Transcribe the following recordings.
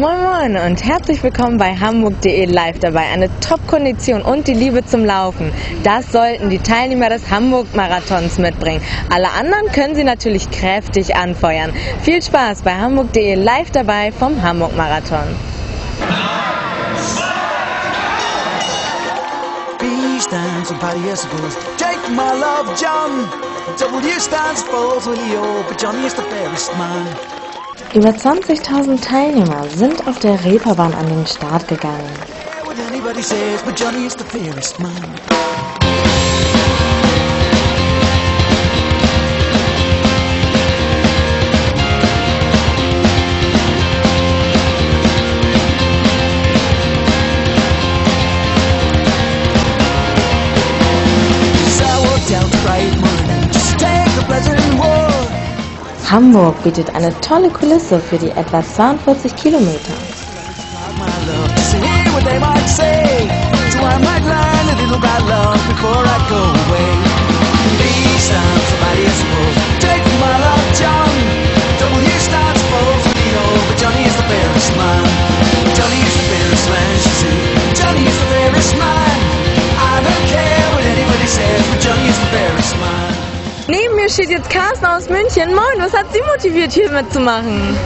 Moin Moin und herzlich willkommen bei Hamburg.de live dabei. Eine Top-Kondition und die Liebe zum Laufen. Das sollten die Teilnehmer des Hamburg-Marathons mitbringen. Alle anderen können sie natürlich kräftig anfeuern. Viel Spaß bei Hamburg.de live dabei vom Hamburg-Marathon. B stands for Paddy Take my love, John. W stands for Willie O, but Johnny is the fairest man. Über 20.000 Teilnehmer sind auf der Reeperbahn an den Start gegangen. Just take the walk. Hamburg bietet eine tolle Kulisse für die etwa 42 Kilometer. Neben mir steht jetzt Carsten aus München. Moin, was hat Sie motiviert, hier mitzumachen?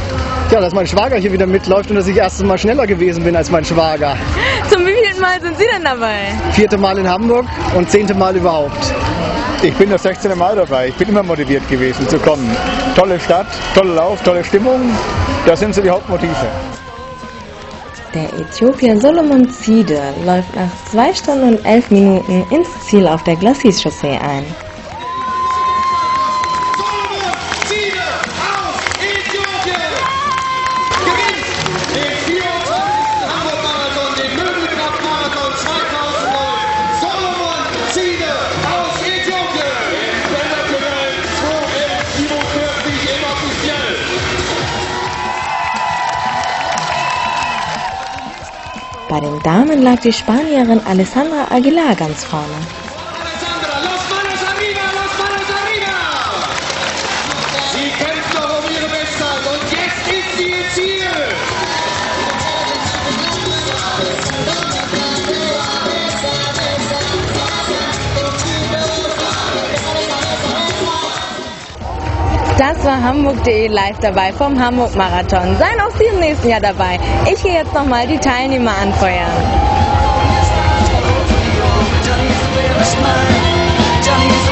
Ja, dass mein Schwager hier wieder mitläuft und dass ich erstes Mal schneller gewesen bin als mein Schwager. Zum wievielten Mal sind Sie denn dabei? Vierte Mal in Hamburg und zehnte Mal überhaupt. Ich bin das 16. Mal dabei. Ich bin immer motiviert gewesen zu kommen. Tolle Stadt, toller Lauf, tolle Stimmung. Das sind so die Hauptmotive. Der Äthiopier Solomon Zide läuft nach 2 Stunden und 11 Minuten ins Ziel auf der Glacis-Chaussee ein. Bei den Damen lag die Spanierin Alessandra Aguilar ganz vorne. Das war Hamburg.de live dabei vom Hamburg Marathon. Seien auch Sie im nächsten Jahr dabei. Ich gehe jetzt nochmal die Teilnehmer anfeuern. Johnny